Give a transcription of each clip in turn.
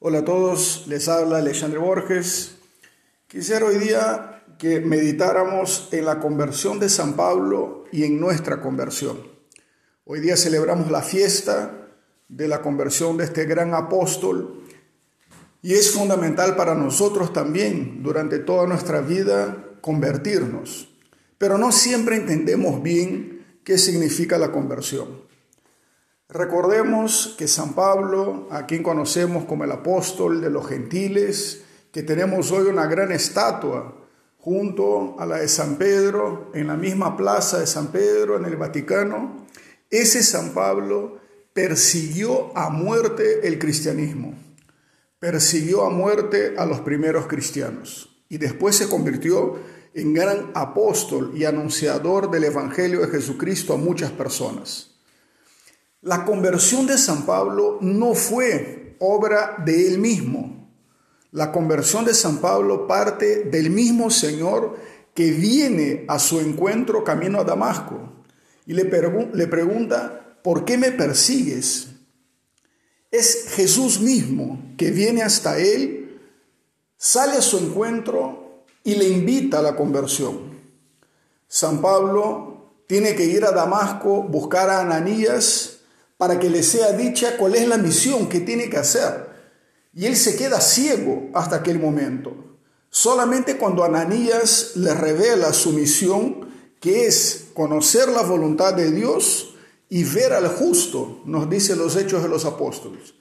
Hola a todos, les habla Alexandre Borges. Quisiera hoy día que meditáramos en la conversión de San Pablo y en nuestra conversión. Hoy día celebramos la fiesta de la conversión de este gran apóstol y es fundamental para nosotros también durante toda nuestra vida convertirnos. Pero no siempre entendemos bien qué significa la conversión. Recordemos que San Pablo, a quien conocemos como el apóstol de los gentiles, que tenemos hoy una gran estatua junto a la de San Pedro, en la misma plaza de San Pedro, en el Vaticano, ese San Pablo persiguió a muerte el cristianismo, persiguió a muerte a los primeros cristianos y después se convirtió en gran apóstol y anunciador del Evangelio de Jesucristo a muchas personas. La conversión de San Pablo no fue obra de él mismo. La conversión de San Pablo parte del mismo Señor que viene a su encuentro camino a Damasco y le, le pregunta, ¿por qué me persigues? Es Jesús mismo que viene hasta él, sale a su encuentro y le invita a la conversión. San Pablo tiene que ir a Damasco, buscar a Ananías, para que le sea dicha cuál es la misión que tiene que hacer. Y él se queda ciego hasta aquel momento. Solamente cuando Ananías le revela su misión, que es conocer la voluntad de Dios y ver al justo, nos dice los hechos de los apóstoles.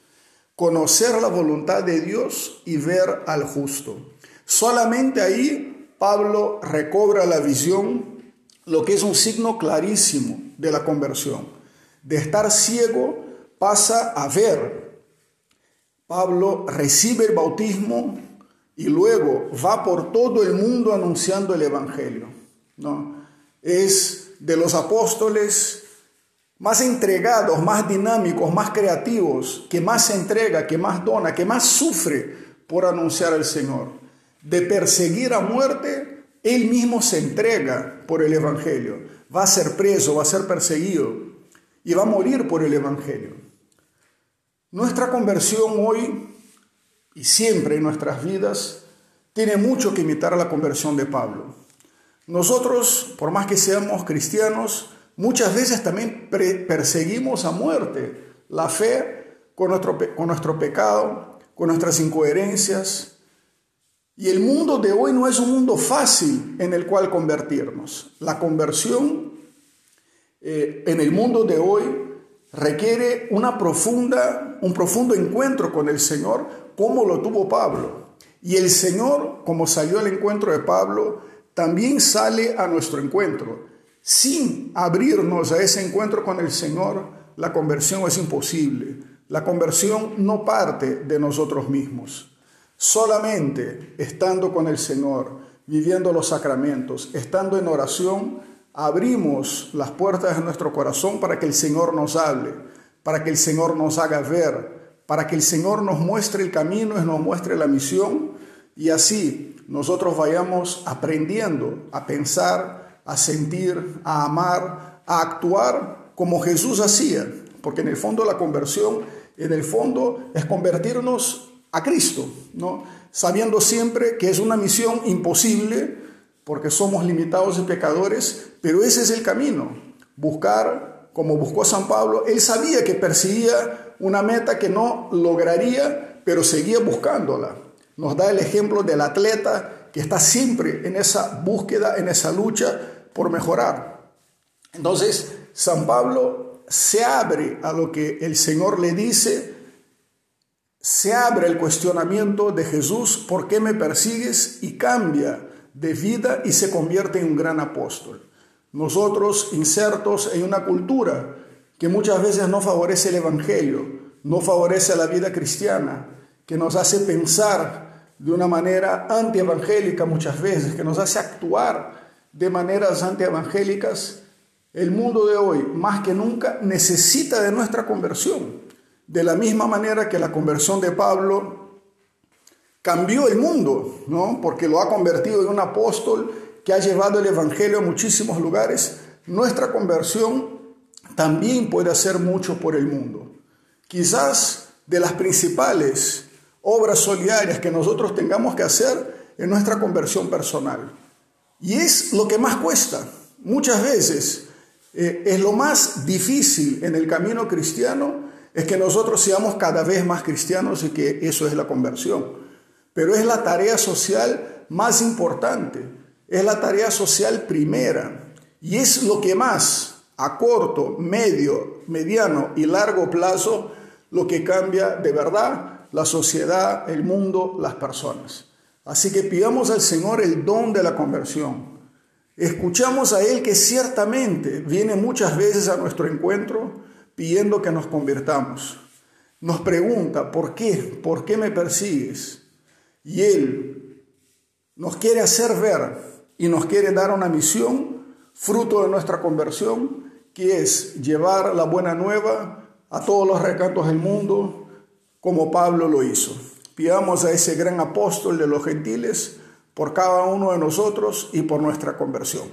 Conocer la voluntad de Dios y ver al justo. Solamente ahí Pablo recobra la visión, lo que es un signo clarísimo de la conversión de estar ciego pasa a ver. Pablo recibe el bautismo y luego va por todo el mundo anunciando el Evangelio. ¿no? Es de los apóstoles más entregados, más dinámicos, más creativos, que más se entrega, que más dona, que más sufre por anunciar al Señor. De perseguir a muerte, él mismo se entrega por el Evangelio. Va a ser preso, va a ser perseguido y va a morir por el Evangelio. Nuestra conversión hoy y siempre en nuestras vidas tiene mucho que imitar a la conversión de Pablo. Nosotros, por más que seamos cristianos, muchas veces también perseguimos a muerte la fe con nuestro, con nuestro pecado, con nuestras incoherencias. Y el mundo de hoy no es un mundo fácil en el cual convertirnos. La conversión eh, en el mundo de hoy requiere una profunda, un profundo encuentro con el Señor, como lo tuvo Pablo. Y el Señor, como salió al encuentro de Pablo, también sale a nuestro encuentro. Sin abrirnos a ese encuentro con el Señor, la conversión es imposible. La conversión no parte de nosotros mismos. Solamente estando con el Señor, viviendo los sacramentos, estando en oración, abrimos las puertas de nuestro corazón para que el Señor nos hable, para que el Señor nos haga ver, para que el Señor nos muestre el camino y nos muestre la misión y así nosotros vayamos aprendiendo a pensar, a sentir, a amar, a actuar como Jesús hacía, porque en el fondo la conversión, en el fondo es convertirnos a Cristo, ¿no? Sabiendo siempre que es una misión imposible, porque somos limitados y pecadores, pero ese es el camino, buscar como buscó San Pablo, él sabía que perseguía una meta que no lograría, pero seguía buscándola. Nos da el ejemplo del atleta que está siempre en esa búsqueda, en esa lucha por mejorar. Entonces, San Pablo se abre a lo que el Señor le dice, se abre el cuestionamiento de Jesús, ¿por qué me persigues? Y cambia de vida y se convierte en un gran apóstol. Nosotros insertos en una cultura que muchas veces no favorece el Evangelio, no favorece la vida cristiana, que nos hace pensar de una manera antievangélica muchas veces, que nos hace actuar de maneras antievangélicas, el mundo de hoy más que nunca necesita de nuestra conversión. De la misma manera que la conversión de Pablo cambió el mundo, ¿no? Porque lo ha convertido en un apóstol que ha llevado el Evangelio a muchísimos lugares. Nuestra conversión también puede hacer mucho por el mundo. Quizás de las principales obras solidarias que nosotros tengamos que hacer en nuestra conversión personal. Y es lo que más cuesta. Muchas veces eh, es lo más difícil en el camino cristiano, es que nosotros seamos cada vez más cristianos y que eso es la conversión. Pero es la tarea social más importante, es la tarea social primera y es lo que más a corto, medio, mediano y largo plazo lo que cambia de verdad la sociedad, el mundo, las personas. Así que pidamos al Señor el don de la conversión. Escuchamos a Él que ciertamente viene muchas veces a nuestro encuentro pidiendo que nos convirtamos. Nos pregunta, ¿por qué? ¿Por qué me persigues? Y Él nos quiere hacer ver y nos quiere dar una misión, fruto de nuestra conversión, que es llevar la buena nueva a todos los recantos del mundo, como Pablo lo hizo. Pidamos a ese gran apóstol de los gentiles por cada uno de nosotros y por nuestra conversión.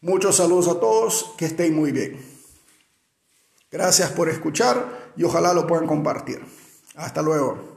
Muchos saludos a todos, que estén muy bien. Gracias por escuchar y ojalá lo puedan compartir. Hasta luego.